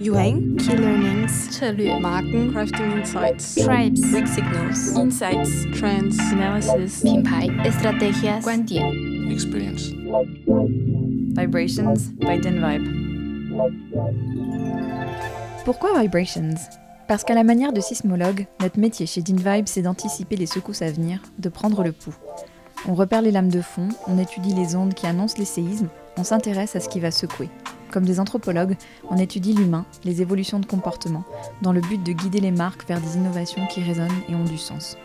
Yuang, Key learnings, 策略、 Marken, crafting insights, tribes, weak signals, insights, trends, analysis, 品牌、 estrategias, 观点、 experience. Vibrations by Denvibe. Pourquoi Vibrations Parce qu'à la manière de sismologue, notre métier chez Denvibe, c'est d'anticiper les secousses à venir, de prendre le pouls. On repère les lames de fond, on étudie les ondes qui annoncent les séismes, on s'intéresse à ce qui va secouer. Comme des anthropologues, on étudie l'humain, les évolutions de comportement, dans le but de guider les marques vers des innovations qui résonnent et ont du sens.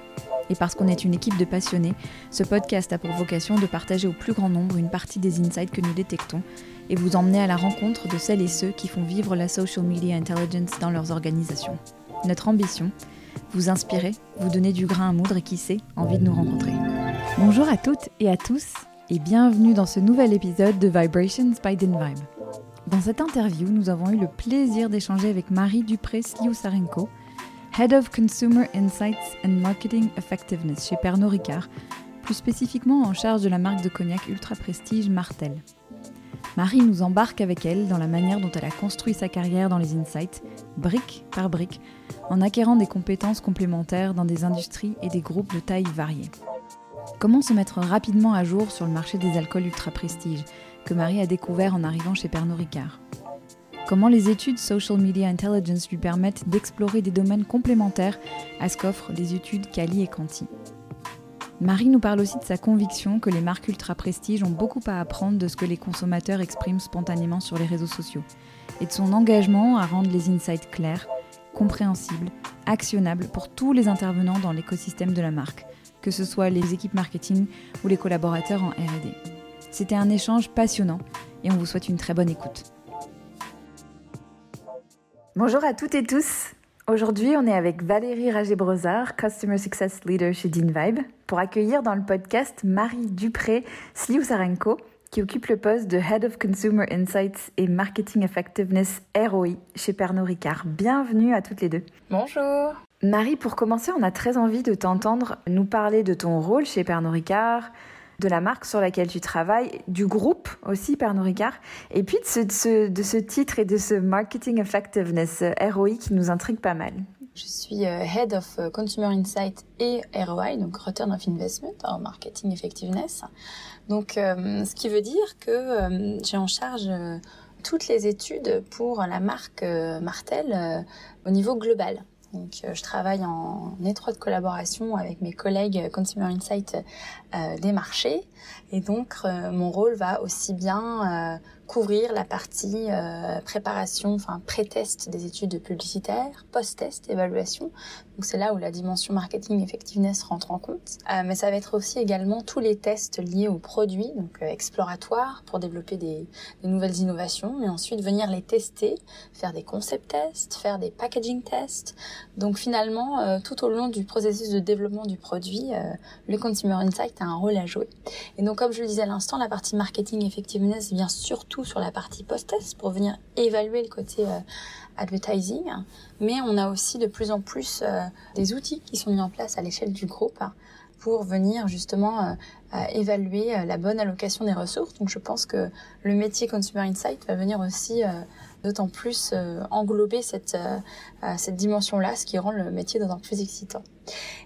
Et parce qu'on est une équipe de passionnés, ce podcast a pour vocation de partager au plus grand nombre une partie des insights que nous détectons et vous emmener à la rencontre de celles et ceux qui font vivre la social media intelligence dans leurs organisations. Notre ambition Vous inspirer, vous donner du grain à moudre et qui sait, envie de nous rencontrer. Bonjour à toutes et à tous et bienvenue dans ce nouvel épisode de Vibrations by Denvibe. Dans cette interview, nous avons eu le plaisir d'échanger avec Marie Dupré-Sliousarenko, Head of Consumer Insights and Marketing Effectiveness chez Pernod Ricard, plus spécifiquement en charge de la marque de cognac ultra prestige Martel. Marie nous embarque avec elle dans la manière dont elle a construit sa carrière dans les insights, brique par brique, en acquérant des compétences complémentaires dans des industries et des groupes de taille variées. Comment se mettre rapidement à jour sur le marché des alcools ultra prestige que Marie a découvert en arrivant chez Pernod Ricard? Comment les études Social Media Intelligence lui permettent d'explorer des domaines complémentaires à ce qu'offrent les études Cali et Conti Marie nous parle aussi de sa conviction que les marques ultra prestige ont beaucoup à apprendre de ce que les consommateurs expriment spontanément sur les réseaux sociaux et de son engagement à rendre les insights clairs, compréhensibles, actionnables pour tous les intervenants dans l'écosystème de la marque, que ce soit les équipes marketing ou les collaborateurs en RD. C'était un échange passionnant et on vous souhaite une très bonne écoute. Bonjour à toutes et tous. Aujourd'hui, on est avec Valérie Ragé-Brozard, Customer Success Leader chez Vibe, pour accueillir dans le podcast Marie Dupré-Sliousarenko, qui occupe le poste de Head of Consumer Insights et Marketing Effectiveness ROI chez Pernod Ricard. Bienvenue à toutes les deux. Bonjour. Marie, pour commencer, on a très envie de t'entendre nous parler de ton rôle chez Pernod Ricard, de la marque sur laquelle tu travailles, du groupe aussi Pernod Ricard, et puis de ce, titre et de ce Marketing Effectiveness ROI qui nous intrigue pas mal. Je suis euh, Head of euh, Consumer Insight et ROI, donc Return of Investment en Marketing Effectiveness. Donc, euh, ce qui veut dire que euh, j'ai en charge euh, toutes les études pour la marque euh, Martel euh, au niveau global. Donc, euh, je travaille en étroite collaboration avec mes collègues Consumer Insight euh, des marchés. Et donc, euh, mon rôle va aussi bien euh, couvrir la partie euh, préparation, enfin pré-test des études publicitaires, post-test, évaluation. Donc, c'est là où la dimension marketing effectiveness rentre en compte. Euh, mais ça va être aussi également tous les tests liés aux produits, donc euh, exploratoires pour développer des, des nouvelles innovations, mais ensuite venir les tester, faire des concept tests, faire des packaging tests. Donc finalement, euh, tout au long du processus de développement du produit, euh, le Consumer Insight a un rôle à jouer. Et donc comme je le disais à l'instant, la partie marketing effectiveness vient surtout sur la partie post-test pour venir évaluer le côté euh, advertising. Mais on a aussi de plus en plus euh, des outils qui sont mis en place à l'échelle du groupe hein, pour venir justement euh, évaluer la bonne allocation des ressources. Donc je pense que le métier Consumer Insight va venir aussi d'autant plus euh, englober cette, euh, euh, cette dimension-là, ce qui rend le métier d'autant plus excitant.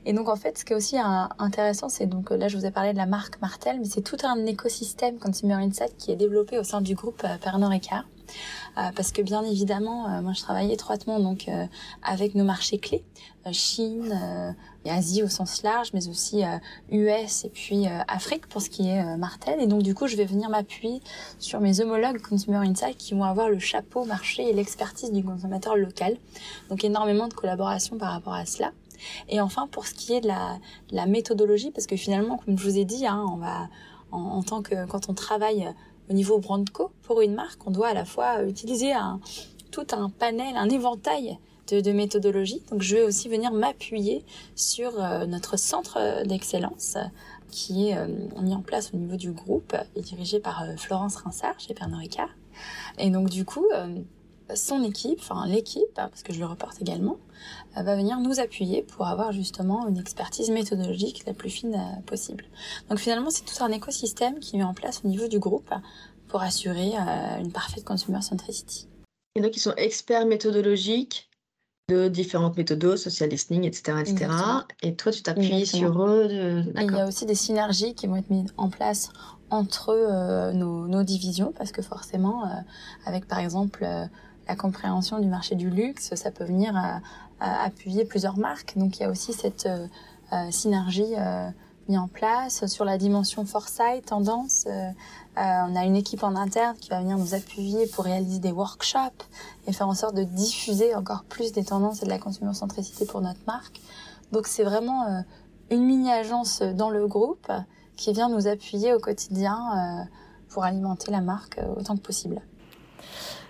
Et donc en fait, ce qui est aussi intéressant, c'est donc là je vous ai parlé de la marque Martel, mais c'est tout un écosystème Consumer Insight qui est développé au sein du groupe Pernod Ricard. Euh, parce que bien évidemment, moi je travaille étroitement donc avec nos marchés clés, Chine et Asie au sens large, mais aussi euh, US et puis euh, Afrique pour ce qui est euh, Martel. Et donc du coup, je vais venir m'appuyer sur mes homologues Consumer Insight qui vont avoir le chapeau marché et l'expertise du consommateur local. Donc énormément de collaboration par rapport à cela. Et enfin, pour ce qui est de la, de la méthodologie, parce que finalement, comme je vous ai dit, hein, on va en, tant que quand on travaille au niveau brand co pour une marque, on doit à la fois utiliser un, tout un panel, un éventail de, méthodologies. Donc, je vais aussi venir m'appuyer sur euh, notre centre d'excellence qui est euh, mis en place au niveau du groupe et dirigé par euh, Florence Rinsard chez Pernod Ricard. Et donc, du coup, son équipe, enfin l'équipe, hein, parce que je le reporte également, va venir nous appuyer pour avoir justement une expertise méthodologique la plus fine possible. Donc finalement, c'est tout un écosystème qui mis en place au niveau du groupe pour assurer une parfaite consumer centricity. Et donc, ils sont experts méthodologiques de différentes méthodes, social listening, etc. etc. Exactement. Et toi, tu t'appuies sur eux. de- il y a aussi des synergies qui vont être mises en place entre euh, nos, nos divisions, parce que forcément, euh, avec par exemple euh, la compréhension du marché du luxe, ça peut venir appuyer plusieurs marques. Donc il y a aussi cette synergie mise en place sur la dimension foresight, tendance. Euh, on a une équipe en interne qui va venir nous appuyer pour réaliser des workshops et faire en sorte de diffuser encore plus des tendances et de la consumer centricité pour notre marque. Donc c'est vraiment euh, une mini-agence dans le groupe qui vient nous appuyer au quotidien euh, pour alimenter la marque autant que possible.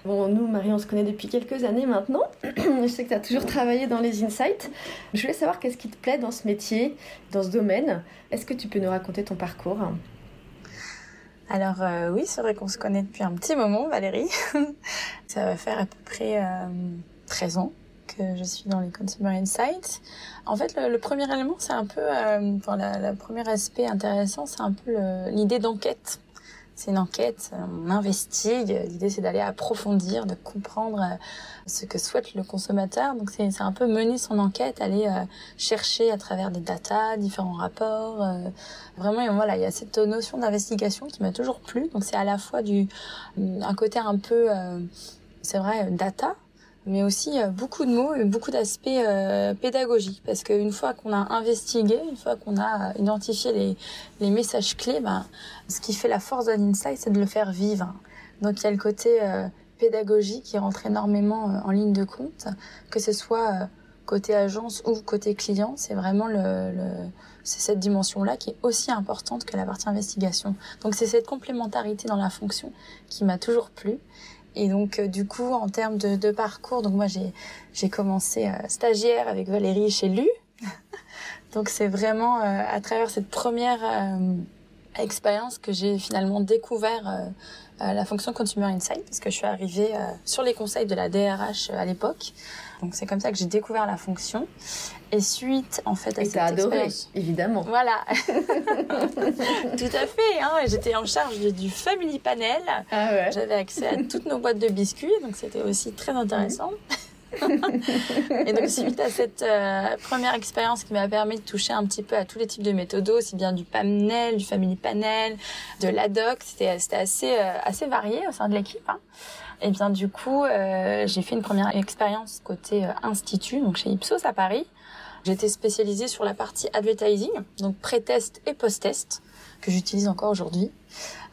Bon, nous, Marie, on se connaît depuis quelques années maintenant. Je sais que tu as toujours travaillé dans les insights. Je voulais savoir qu'est-ce qui te plaît dans ce métier, dans ce domaine. Est-ce que tu peux nous raconter ton parcours? Alors euh, oui, c'est vrai qu'on se connaît depuis un petit moment, Valérie. Ça va faire à peu près euh, 13 ans que je suis dans les Consumer Insights. En fait, le, le premier élément, c'est un peu, euh, enfin, le premier aspect intéressant, c'est un peu l'idée d'enquête. C'est une enquête, on investigue. L'idée, c'est d'aller approfondir, de comprendre euh, ce que souhaite le consommateur. Donc, c'est un peu mener son enquête, aller euh, chercher à travers des datas, différents rapports. euh, vraiment, voilà, il y a cette notion d'investigation qui m'a toujours plu. Donc, c'est à la fois du un côté un peu, c'est vrai, data, mais aussi euh, beaucoup de mots et beaucoup d'aspects euh, pédagogiques. Parce qu'une fois qu'on a investigué, une fois qu'on a identifié les, les messages clés, ben, ce qui fait la force d'un insight, c'est de le faire vivre. Donc il y a le côté euh, pédagogique qui rentre énormément euh, en ligne de compte, que ce soit euh, côté agence ou côté client, c'est vraiment le, le c'est cette dimension-là qui est aussi importante que la partie investigation. Donc c'est cette complémentarité dans la fonction qui m'a toujours plu. Et donc euh, du coup en termes de, de parcours, donc moi j'ai commencé euh, stagiaire avec Valérie chez Lu. donc c'est vraiment euh, à travers cette première euh, expérience que j'ai finalement découvert euh, euh, la fonction Consumer Insight parce que je suis arrivée sur les conseils de la DRH à l'époque. Donc c'est comme ça que j'ai découvert la fonction. Et suite en fait à Et cette adoré, expérience- évidemment. voilà. Tout à fait. Hein. J'étais en charge du- Family Panel. Ah ouais. J'avais accès à toutes nos boîtes de biscuits, donc c'était aussi très intéressant. et donc suite à cette euh, première expérience qui m'a permis de toucher un petit peu à tous les types de méthodes, aussi bien du panel, du family panel, de l'ADOC, c'était c'était assez euh, assez varié au sein de l'équipe. Hein. Et bien du coup, euh, j'ai fait une première expérience côté euh, institut, donc chez Ipsos à Paris. J'étais spécialisée sur la partie advertising, donc pré-test et post-test, que j'utilise encore aujourd'hui.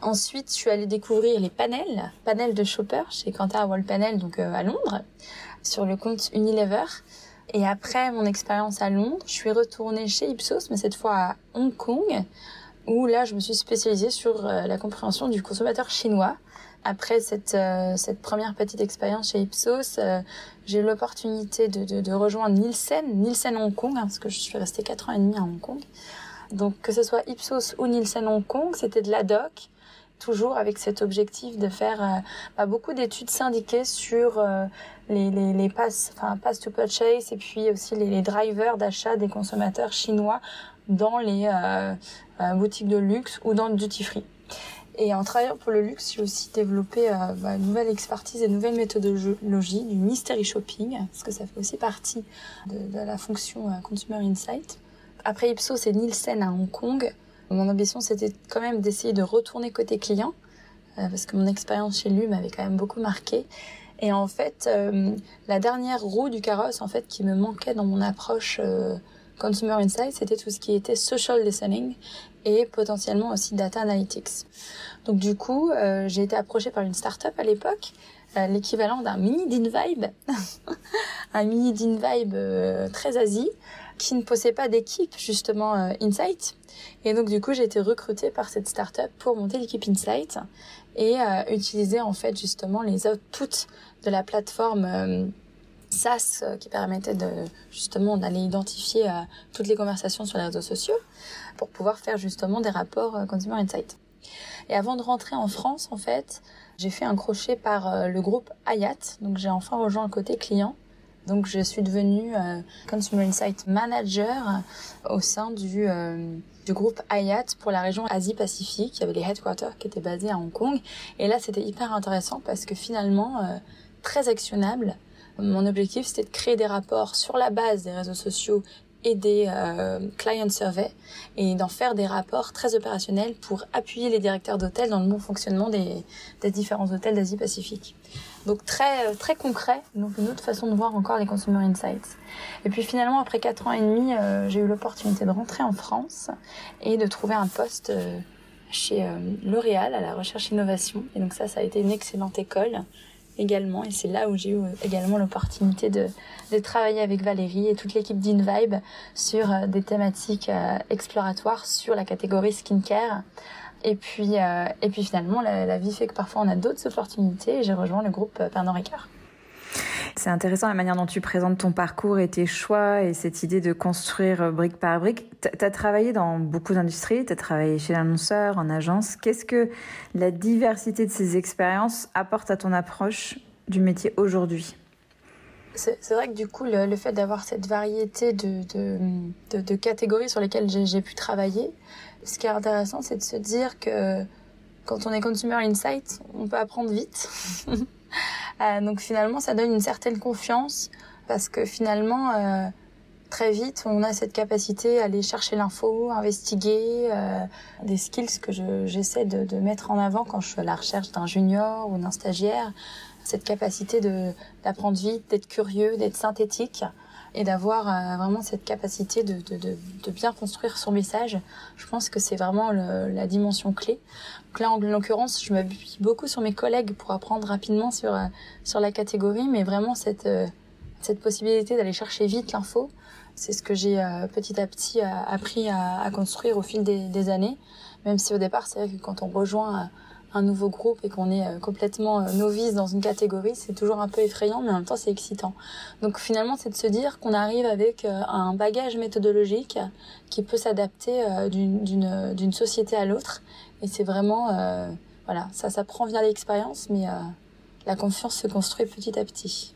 Ensuite, je suis allée découvrir les panels, panels de shopper chez Kantar Wall Panel, donc euh, à Londres, sur le compte Unilever. Et après mon expérience à Londres, je suis retournée chez Ipsos, mais cette fois à Hong Kong, où là, je me suis spécialisée sur euh, la compréhension du consommateur chinois. Après cette, euh, cette première petite expérience chez Ipsos, euh, j'ai eu l'opportunité de, de, de rejoindre Nielsen, Nielsen Hong Kong, hein, parce que je suis restée quatre ans et demi à Hong Kong. Donc que ce soit Ipsos ou Nielsen Hong Kong, c'était de la doc, toujours avec cet objectif de faire euh, bah, beaucoup d'études syndiquées sur euh, les, les, les passes, enfin pass to purchase et puis aussi les, les drivers d'achat des consommateurs chinois dans les euh, boutiques de luxe ou dans le duty free. Et en travaillant pour le luxe, j'ai aussi développé euh, bah, une nouvelle expertise et une nouvelle méthodologie du mystery shopping, parce que ça fait aussi partie de, la fonction euh, Consumer Insight. Après Ipsos et Nielsen à Hong Kong, mon ambition c'était quand même d'essayer de retourner côté client, euh, parce que mon expérience chez lui m'avait quand même beaucoup marqué. Et en fait, la dernière roue du carrosse en fait qui me manquait dans mon approche Consumer Insight, c'était tout ce qui était social listening et potentiellement aussi data analytics. Donc du coup, euh, j'ai été approchée par une start-up à l'époque, euh, l'équivalent d'un mini d'InVibe, un mini d'InVibe euh, très Asie, qui ne possédait pas d'équipe justement Insight. Et donc du coup, j'ai été recrutée par cette start-up pour monter l'équipe Insight et utiliser en fait justement les outputs de la plateforme SaaS euh, qui permettait de justement d'aller identifier euh, toutes les conversations sur les réseaux sociaux pour pouvoir faire justement des rapports euh, Consumer Insight. Et avant de rentrer en France, en fait, j'ai fait un crochet par le groupe Hayat. Donc j'ai enfin rejoint le côté client. Donc je suis devenue Consumer Insight Manager au sein du groupe Hayat pour la région Asie-Pacifique. Il y avait les headquarters qui étaient basés à Hong Kong. Et là, c'était hyper intéressant parce que finalement, très actionnable. Mon objectif, c'était de créer des rapports sur la base des réseaux sociaux et des euh, client surveys et d'en faire des rapports très opérationnels pour appuyer les directeurs d'hôtels dans le bon fonctionnement des, des différents hôtels d'Asie-Pacifique. Donc très euh, très concret, donc une autre façon de voir encore les consumer insights. Et puis finalement après quatre ans et demi, euh, j'ai eu l'opportunité de rentrer en France et de trouver un poste euh, chez L'Oréal à la recherche innovation. Et donc ça, ça a été une excellente école également. Et c'est là où j'ai eu également l'opportunité de, de travailler avec Valérie et toute l'équipe d'InVibe sur des thématiques exploratoires sur la catégorie skincare et puis, euh, et puis finalement, la, vie fait que parfois on a d'autres opportunités et j'ai rejoint le groupe euh, Pernod Ricard. C'est intéressant la manière dont tu présentes ton parcours et tes choix et cette idée de construire euh, brique par brique. Tu as travaillé dans beaucoup d'industries, tu as travaillé chez l'annonceur, en agence. Qu'est-ce que la diversité de ces expériences apporte à ton approche du métier aujourd'hui? C'est vrai que du coup, le, fait d'avoir cette variété de, de, de, catégories sur lesquelles j'ai pu travailler, ce qui est intéressant, c'est de se dire que quand on est consumer insight, on peut apprendre vite. euh, donc finalement, ça donne une certaine confiance parce que finalement, euh, très vite, on a cette capacité à aller chercher l'info, investiguer, euh, des skills que j'essaie de, de, mettre en avant quand je suis à la recherche d'un junior ou d'un stagiaire. Cette capacité d'apprendre vite, d'être curieux, d'être synthétique et d'avoir euh, vraiment cette capacité de, de, de, de, bien construire son message. Je pense que c'est vraiment le, la dimension clé. Donc là, en l'occurrence, je m'appuie beaucoup sur mes collègues pour apprendre rapidement sur, euh, sur la catégorie, mais vraiment cette, euh, cette possibilité d'aller chercher vite l'info, c'est ce que j'ai petit à petit appris à, à, construire au fil des, des, années. Même si au départ, c'est vrai que quand on rejoint un nouveau groupe et qu'on est euh, complètement euh, novice dans une catégorie, c'est toujours un peu effrayant, mais en même temps c'est excitant. Donc finalement, c'est de se dire qu'on arrive avec euh, un bagage méthodologique qui peut s'adapter d'une société à l'autre. Et c'est vraiment, voilà, ça s'apprend via l'expérience, mais la confiance se construit petit à petit.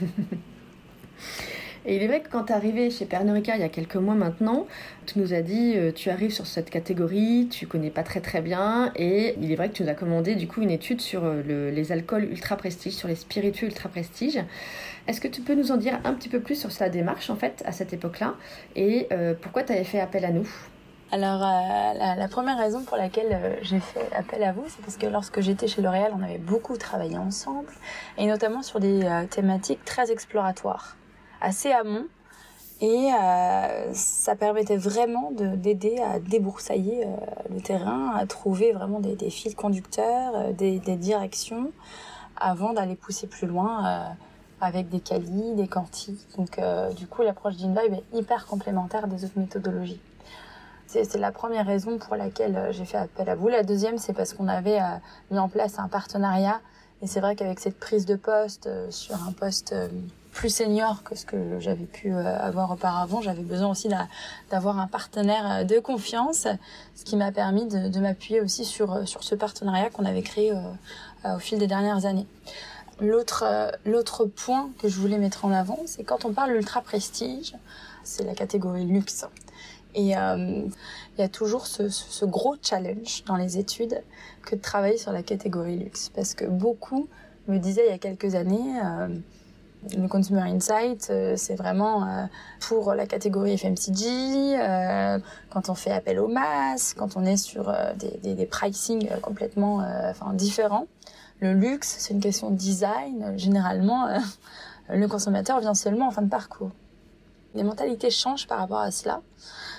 Et il est vrai que quand tu es arrivé chez Pernod il y a quelques mois maintenant, tu nous as dit euh, tu arrives sur cette catégorie, tu connais pas très très bien et il est vrai que tu nous as commandé du coup une étude sur euh, le, les alcools ultra prestige, sur les spiritueux ultra prestige. Est-ce que tu peux nous en dire un petit peu plus sur sa démarche en fait à cette époque-là et euh, pourquoi tu avais fait appel à nous? Alors, la, première raison pour laquelle j'ai fait appel à vous, c'est parce que lorsque j'étais chez L'Oréal, on avait beaucoup travaillé ensemble, et notamment sur des thématiques très exploratoires assez amont. Et euh, ça permettait vraiment d'aider à déboursailler euh, le terrain, à trouver vraiment des, des fils conducteurs, euh, des, directions, avant d'aller pousser plus loin avec des qualis, des quantis. Donc du coup, l'approche d'InVibe est hyper complémentaire des autres méthodologies. C'est la première raison pour laquelle j'ai fait appel à vous. La deuxième, c'est parce qu'on avait mis en place un partenariat. Et c'est vrai qu'avec cette prise de poste sur un poste plus senior que ce que j'avais pu euh, avoir auparavant. J'avais besoin aussi d'avoir un partenaire euh, de confiance, ce qui m'a permis de, m'appuyer aussi sur, euh, sur ce partenariat qu'on avait créé au fil des dernières années. L'autre l'autre point que je voulais mettre en avant, c'est quand on parle ultra prestige, c'est la catégorie luxe. Et il y a toujours ce, gros challenge dans les études que de travailler sur la catégorie luxe. Parce que beaucoup me disaient il y a quelques années, le Consumer Insight, euh, c'est vraiment euh, pour la catégorie FMCG, euh, quand on fait appel aux masses, quand on est sur des, des, pricing complètement enfin, différents. Le luxe, c'est une question de design. Généralement, le consommateur vient seulement en fin de parcours. Les mentalités changent par rapport à cela.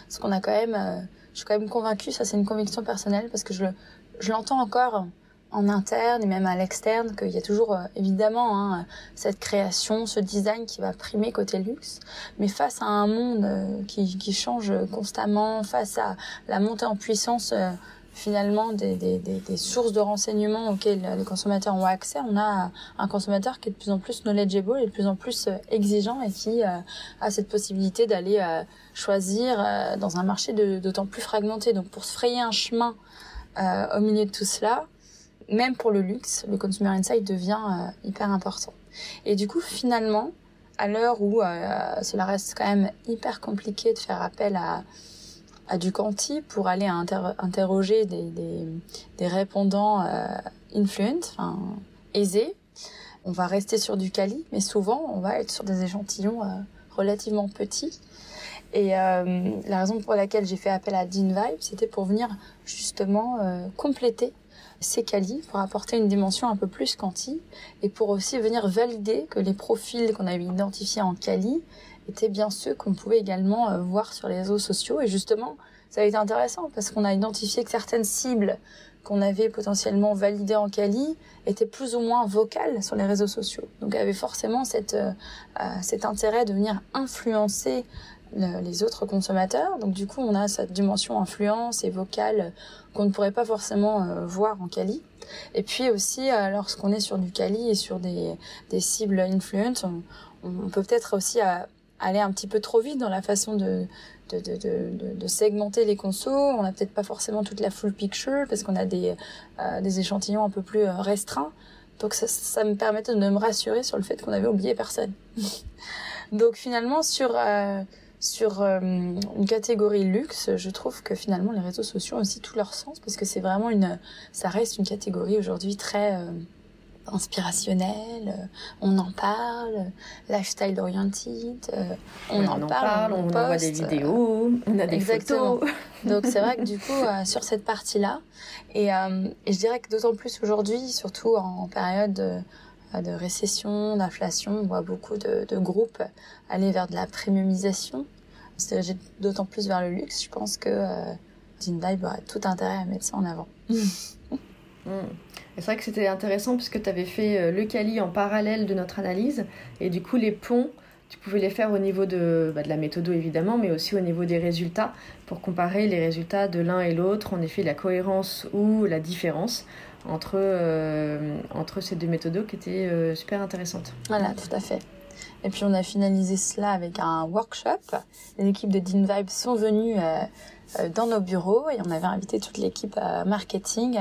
Parce qu'on a quand même, je suis quand même convaincue, ça c'est une conviction personnelle, parce que je l'entends encore en interne et même à l'externe qu'il y a toujours euh, évidemment hein, cette création, ce design qui va primer côté luxe. Mais face à un monde euh, qui, qui, change constamment, face à la montée en puissance euh, finalement des, des, des, sources de renseignements auxquelles les consommateurs ont accès, on a un consommateur qui est de plus en plus knowledgeable et de plus en plus exigeant et qui a cette possibilité d'aller choisir dans un marché d'autant plus fragmenté. Donc pour se frayer un chemin au milieu de tout cela, même pour le luxe, le consumer insight devient hyper important. Et du coup, finalement, à l'heure où cela reste quand même hyper compliqué de faire appel à, à du quanti pour aller interroger des, des, des répondants euh, influent, enfin aisés. On va rester sur du quali, mais souvent on va être sur des échantillons euh, relativement petits. Et euh, la raison pour laquelle j'ai fait appel à Dean Vibe, c'était pour venir justement euh, compléter ces quali, pour apporter une dimension un peu plus quanti, et pour aussi venir valider que les profils qu'on avait identifiés en quali étaient bien ceux qu'on pouvait également euh, voir sur les réseaux sociaux. Et justement, ça a été intéressant parce qu'on a identifié que certaines cibles qu'on avait potentiellement validées en Cali étaient plus ou moins vocales sur les réseaux sociaux. Donc il y avait forcément cette, euh, euh, cet intérêt de venir influencer les autres consommateurs. Donc du coup, on a cette dimension influence et vocale qu'on ne pourrait pas forcément voir en Cali. Et puis aussi, lorsqu'on est sur du Cali et sur des, des cibles influence, on, on peut peut-être aussi aller un petit peu trop vite dans la façon de, de, de, de, de segmenter les consos. On n'a peut-être pas forcément toute la full picture parce qu'on a des, euh, des échantillons un peu plus euh, restreints. Donc ça, ça me permettait de me rassurer sur le fait qu'on avait oublié personne. Donc finalement sur euh, sur euh, une catégorie luxe, je trouve que finalement les réseaux sociaux ont aussi tout leur sens parce que c'est vraiment une ça reste une catégorie aujourd'hui très inspirationnel, euh, on en parle, lifestyle oriented, euh, on, en, parle, on, envoie des vidéos, on a des Exactement. photos. Donc c'est vrai que du coup euh, sur cette partie-là, et, et, je dirais que d'autant plus aujourd'hui, surtout en période de, récession, d'inflation, on voit beaucoup de, groupes aller vers de la premiumisation, c'est d'autant plus vers le luxe. Je pense que euh, Vibe aura tout intérêt à mettre ça en avant. Mm c'est vrai que c'était intéressant puisque tu avais fait euh, le Cali en parallèle de notre analyse. Et du coup les ponts, tu pouvais les faire au niveau de, bah, de la méthode évidemment, mais aussi au niveau des résultats pour comparer les résultats de l'un et l'autre, en effet la cohérence ou la différence entre, euh, entre ces deux méthodes qui étaient euh, super intéressantes. Voilà, tout à fait. Et puis on a finalisé cela avec un workshop. Les équipes de Dean Vibe sont venues dans nos bureaux et on avait invité toute l'équipe marketing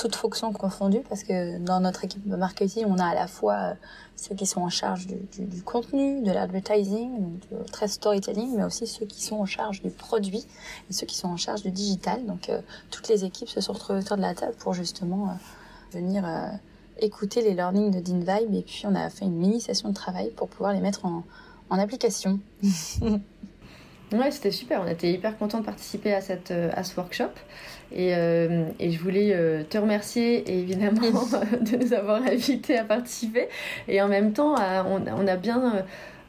toutes fonctions confondues, parce que dans notre équipe marketing, on a à la fois euh, ceux qui sont en charge du, du, du contenu, de l'advertising, très storytelling, mais aussi ceux qui sont en charge du produit et ceux qui sont en charge du digital. Donc euh, toutes les équipes se sont retrouvées autour de la table pour justement euh, venir écouter les learnings de Dean Vibe et puis on a fait une mini session de travail pour pouvoir les mettre en, en application. Ouais, c'était super. On était hyper contents de participer à, cette, à ce workshop. Et, euh, et, je voulais euh, te remercier évidemment de nous avoir invités à participer. Et en même temps, on, on a bien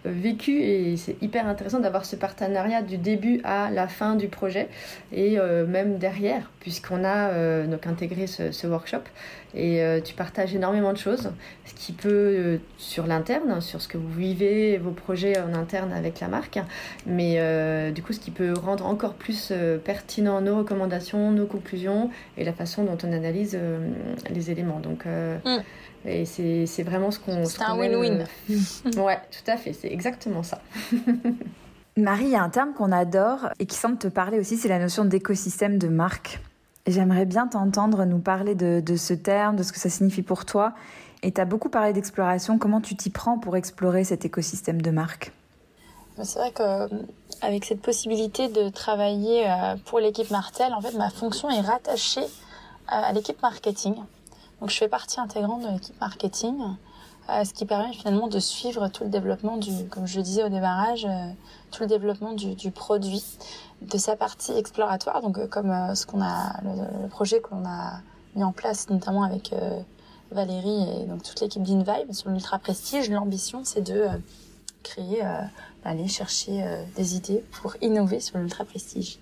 vécu et c'est hyper intéressant d'avoir ce partenariat du début à la fin du projet et euh, même derrière puisqu'on a euh, donc intégré ce, workshop et euh, tu partages énormément de choses ce qui peut sur l'interne sur ce que vous vivez vos projets en interne avec la marque mais du coup ce qui peut rendre encore plus pertinent nos recommandations nos conclusions et la façon dont on analyse les éléments donc mm. Et c'est vraiment ce qu'on. C'est un win-win. Euh, ouais, tout à fait, c'est exactement ça. Marie, il y a un terme qu'on adore et qui semble te parler aussi, c'est la notion d'écosystème de marque. J'aimerais bien t'entendre nous parler de, de, ce terme, de ce que ça signifie pour toi. Et tu as beaucoup parlé d'exploration. Comment tu t'y prends pour explorer cet écosystème de marque? C'est vrai qu'avec cette possibilité de travailler euh, pour l'équipe Martel, en fait, ma fonction est rattachée à l'équipe marketing. Donc je fais partie intégrante de l'équipe marketing, euh, ce qui permet finalement de suivre tout le développement du, comme je le disais au démarrage, euh, tout le développement du, du, produit, de sa partie exploratoire. Donc euh, comme ce qu'on a, le, projet qu'on a mis en place notamment avec Valérie et donc toute l'équipe d'InVibe sur l'ultra prestige, l'ambition c'est de créer, aller chercher des idées pour innover sur l'ultra prestige.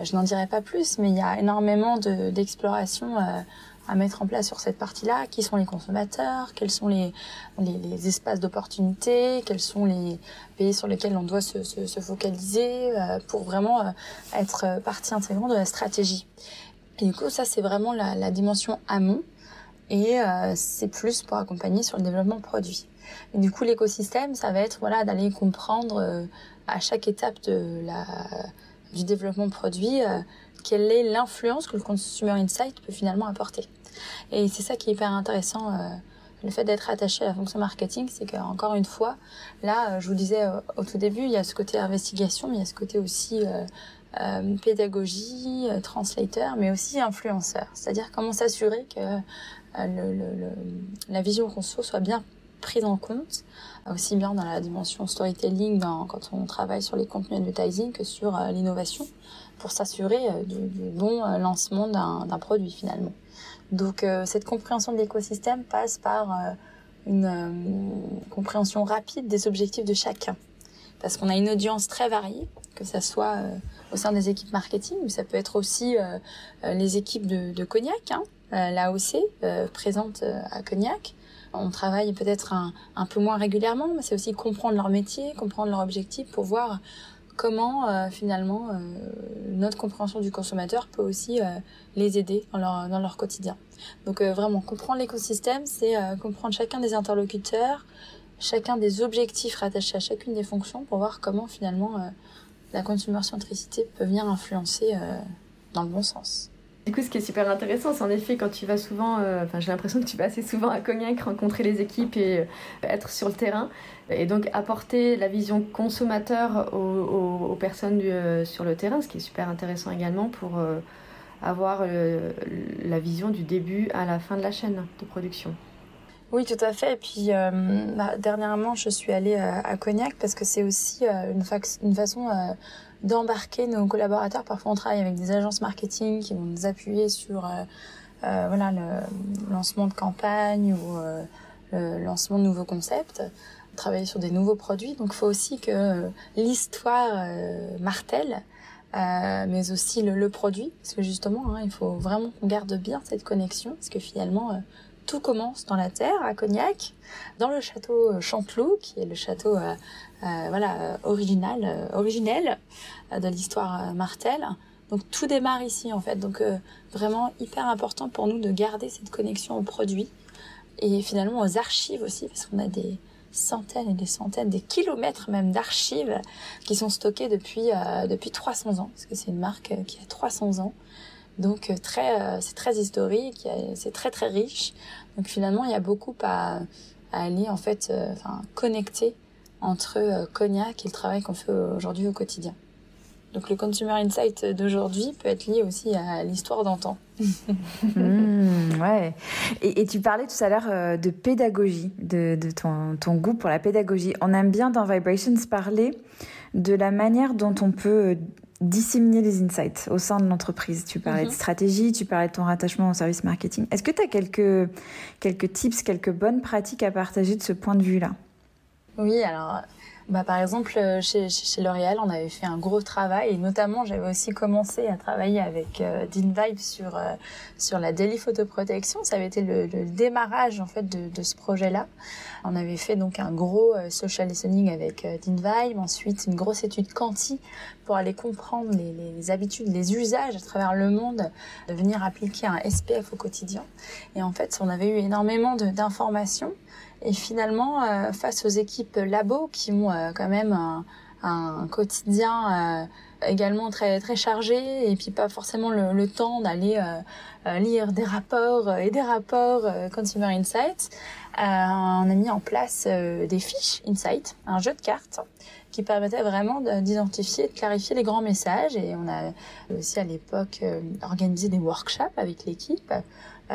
Je n'en dirai pas plus, mais il y a énormément d'exploration à mettre en place sur cette partie-là Qui sont les consommateurs Quels sont les, les, les espaces d'opportunité Quels sont les pays sur lesquels on doit se, se, se focaliser euh, pour vraiment euh, être partie intégrante de la stratégie Et du coup, ça, c'est vraiment la, la, dimension amont et euh, c'est plus pour accompagner sur le développement produit. Et du coup, l'écosystème, ça va être voilà d'aller comprendre euh, à chaque étape de la du développement produit quelle est l'influence que le Consumer Insight peut finalement apporter. Et c'est ça qui est hyper intéressant. Euh, le fait d'être attaché à la fonction marketing, c'est qu'encore une fois, là, euh, je vous disais euh, au tout début, il y a ce côté investigation, mais il y a ce côté aussi pédagogie, translateur, mais aussi influenceur. C'est-à-dire comment s'assurer que la vision conso soit bien prise en compte, aussi bien dans la dimension storytelling, quand on travaille sur les contenus advertising, que sur l'innovation, pour s'assurer du, du, bon lancement d'un produit finalement. Donc euh, cette compréhension de l'écosystème passe par euh, une euh, compréhension rapide des objectifs de chacun. Parce qu'on a une audience très variée, que ce soit au sein des équipes marketing, mais ça peut être aussi les équipes de, de Cognac, hein, l'AOC, présente à Cognac. On travaille peut-être un, un, peu moins régulièrement, mais c'est aussi comprendre leur métier, comprendre leur objectif pour voir comment euh, finalement euh, notre compréhension du consommateur peut aussi euh, les aider dans leur, dans leur quotidien. Donc vraiment, comprendre l'écosystème, c'est comprendre chacun des interlocuteurs, chacun des objectifs rattachés à chacune des fonctions pour voir comment finalement la consumer centricité peut venir influencer dans le bon sens. Du coup, ce qui est super intéressant, c'est en effet quand tu vas souvent, enfin j'ai l'impression que tu vas assez souvent à Cognac rencontrer les équipes et être sur le terrain et donc apporter la vision consommateur aux, personnes euh, sur le terrain, ce qui est super intéressant également pour euh, avoir euh, la vision du début à la fin de la chaîne de production. Oui, tout à fait. Et puis, bah, dernièrement, je suis allée à, Cognac parce que c'est aussi une, une, façon d'embarquer nos collaborateurs. Parfois, on travaille avec des agences marketing qui vont nous appuyer sur voilà, le lancement de campagne ou le lancement de nouveaux concepts travailler sur des nouveaux produits. Donc il faut aussi que euh, l'histoire euh, martèle, euh, mais aussi le, produit, parce que justement, hein, il faut vraiment qu'on garde bien cette connexion, parce que finalement, tout commence dans la terre, à Cognac, dans le château Chanteloup, qui est le château voilà original, originel de l'histoire martèle. Donc tout démarre ici en fait. Donc vraiment hyper important pour nous de garder cette connexion au produit et finalement aux archives aussi, parce qu'on a des centaines et des centaines, des kilomètres même d'archives qui sont stockées depuis euh, depuis 300 ans, parce que c'est une marque euh, qui a 300 ans. Donc euh, très, c'est très historique, c'est très très riche. Donc finalement, il y a beaucoup à, à aller en fait, enfin connecter entre Cognac et le travail qu'on fait aujourd'hui au quotidien. Donc le Consumer Insight d'aujourd'hui peut être lié aussi à l'histoire d'antan. Mmh, ouais. Et, tu parlais tout à l'heure euh, de pédagogie, de, ton, ton, goût pour la pédagogie. On aime bien dans Vibrations parler de la manière dont on peut euh, disséminer les insights au sein de l'entreprise. Tu parlais de mmh. stratégie, tu parlais de ton rattachement au service marketing. Est-ce que tu as quelques, quelques tips, quelques bonnes pratiques à partager de ce point de vue-là? Oui, alors bah, par exemple, euh, chez, chez L'Oréal, on avait fait un gros travail et notamment, j'avais aussi commencé à travailler avec euh, Dean Vibe sur euh, sur la daily photoprotection. Ça avait été le, le démarrage en fait de, de ce projet-là. On avait fait donc un gros euh, social listening avec Dean Vibe, ensuite une grosse étude quanti pour aller comprendre les, les, habitudes, les usages à travers le monde, de venir appliquer un SPF au quotidien. Et en fait, on avait eu énormément d'informations et finalement, euh, face aux équipes labo qui ont euh, quand même un, un quotidien euh, également très très chargé et puis pas forcément le, le temps d'aller lire des rapports et des rapports Consumer Insights, on a mis en place des fiches Insight, un jeu de cartes qui permettait vraiment d'identifier, de clarifier les grands messages. Et on a aussi à l'époque organisé des workshops avec l'équipe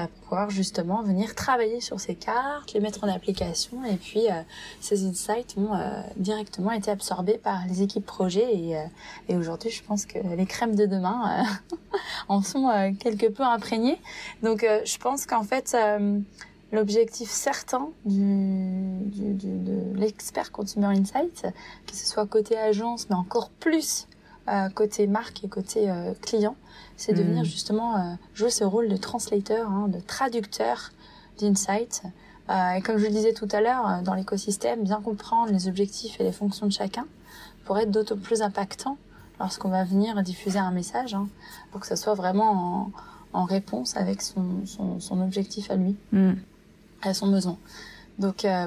pour pouvoir justement venir travailler sur ces cartes, les mettre en application et puis euh, ces insights ont euh, directement été absorbés par les équipes projet et, euh, et aujourd'hui je pense que les crèmes de demain en sont quelque peu imprégnées. Donc je pense qu'en fait l'objectif certain du, du, du de l'expert Consumer Insight, que ce soit côté agence mais encore plus côté marque et côté client, c'est de venir mm. justement euh, jouer ce rôle de translateur, hein, de traducteur d'insight. Euh, et comme je le disais tout à l'heure, euh, dans l'écosystème, bien comprendre les objectifs et les fonctions de chacun pour être d'autant plus impactant lorsqu'on va venir diffuser un message, hein, pour que ça soit vraiment en, en réponse avec son, son, son, objectif à lui, mm. à son besoin. Donc, euh,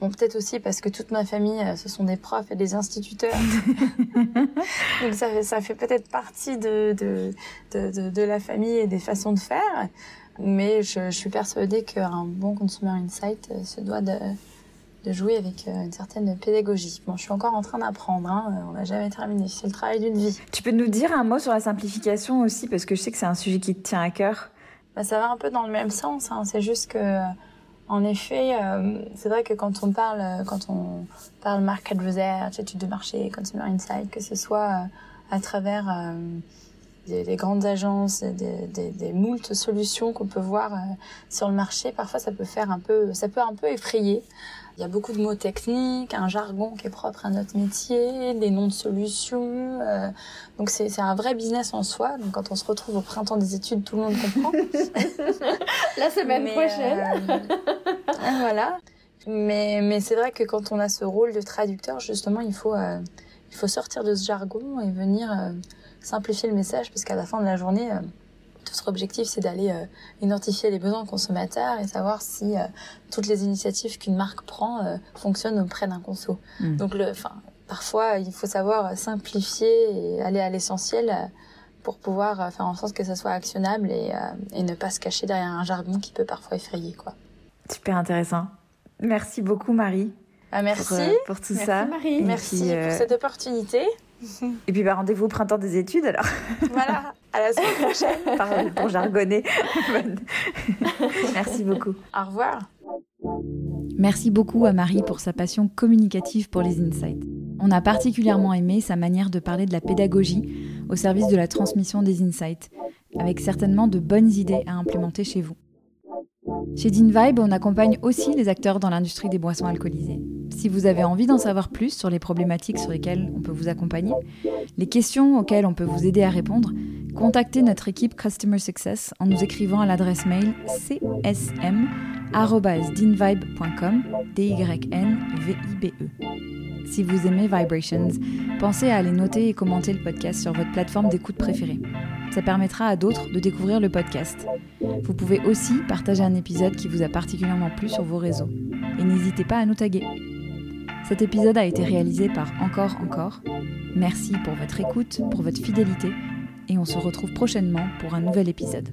bon, peut-être aussi parce que toute ma famille, euh, ce sont des profs et des instituteurs. Donc, ça, fait- ça fait peut-être partie de, de, de, de, de la famille et des façons de faire. Mais je, je suis persuadée qu'un bon consumer insight euh, se doit de, de jouer avec euh, une certaine pédagogie. Bon, je suis encore en train d'apprendre, hein, on n'a jamais terminé. C'est le travail d'une vie. Tu peux nous dire un mot sur la simplification aussi, parce que je sais que c'est un sujet qui te tient à cœur. Bah, ça va un peu dans le même sens. Hein. C'est juste que, en effet, euh, c'est vrai que quand on parle, euh, quand on parle market research, études de marché, consumer insight, que ce soit euh, à travers euh, des, des grandes agences, des, des, des solutions qu'on peut voir euh, sur le marché, parfois ça peut faire un peu, ça peut un peu effrayer. Il y a beaucoup de mots techniques, un jargon qui est propre à notre métier, des noms de solutions. euh, donc c'est c'est un vrai business en soi. Donc quand on se retrouve au printemps des études, tout le monde comprend. La semaine Mais, prochaine. euh, voilà. Mais, mais c'est vrai que quand on a ce rôle de traducteur, justement, il faut, euh, il faut sortir de ce jargon et venir simplifier le message, parce qu'à la fin de la journée, notre objectif, c'est d'aller euh, identifier les besoins consommateurs et savoir si euh, toutes les initiatives qu'une marque prend euh, fonctionnent auprès d'un conso. Mm. Donc, le, parfois, il faut savoir simplifier et aller à l'essentiel. euh, pour pouvoir euh, faire en sorte que ça soit actionnable et, euh, et ne pas se cacher derrière un jargon qui peut parfois effrayer. Quoi. Super intéressant. Merci beaucoup, Marie, Ah, merci. pour, euh, pour tout Merci ça. Marie. Et Merci puis, euh, pour cette opportunité. Et puis, bah, rendez-vous au printemps des études, alors, voilà, à la semaine prochaine. Pardon pour jargonner. Merci beaucoup. Au revoir. Merci beaucoup à Marie pour sa passion communicative pour les insights. On a particulièrement aimé sa manière de parler de la pédagogie au service de la transmission des insights, avec certainement de bonnes idées à implémenter chez vous. Chez DinVibe, on accompagne aussi les acteurs dans l'industrie des boissons alcoolisées. Si vous avez envie d'en savoir plus sur les problématiques sur lesquelles on peut vous accompagner, les questions auxquelles on peut vous aider à répondre, contactez notre équipe Customer Success en nous écrivant à l'adresse mail csm@dinvibe.com, D-Y-N-V-I-B-E. Si vous aimez Vibrations, pensez à aller noter et commenter le podcast sur votre plateforme d'écoute préférée. Ça permettra à d'autres de découvrir le podcast. Vous pouvez aussi partager un épisode qui vous a particulièrement plu sur vos réseaux. Et n'hésitez pas à nous taguer. Cet épisode a été réalisé par Encore Encore. Merci pour votre écoute, pour votre fidélité, et on se retrouve prochainement pour un nouvel épisode.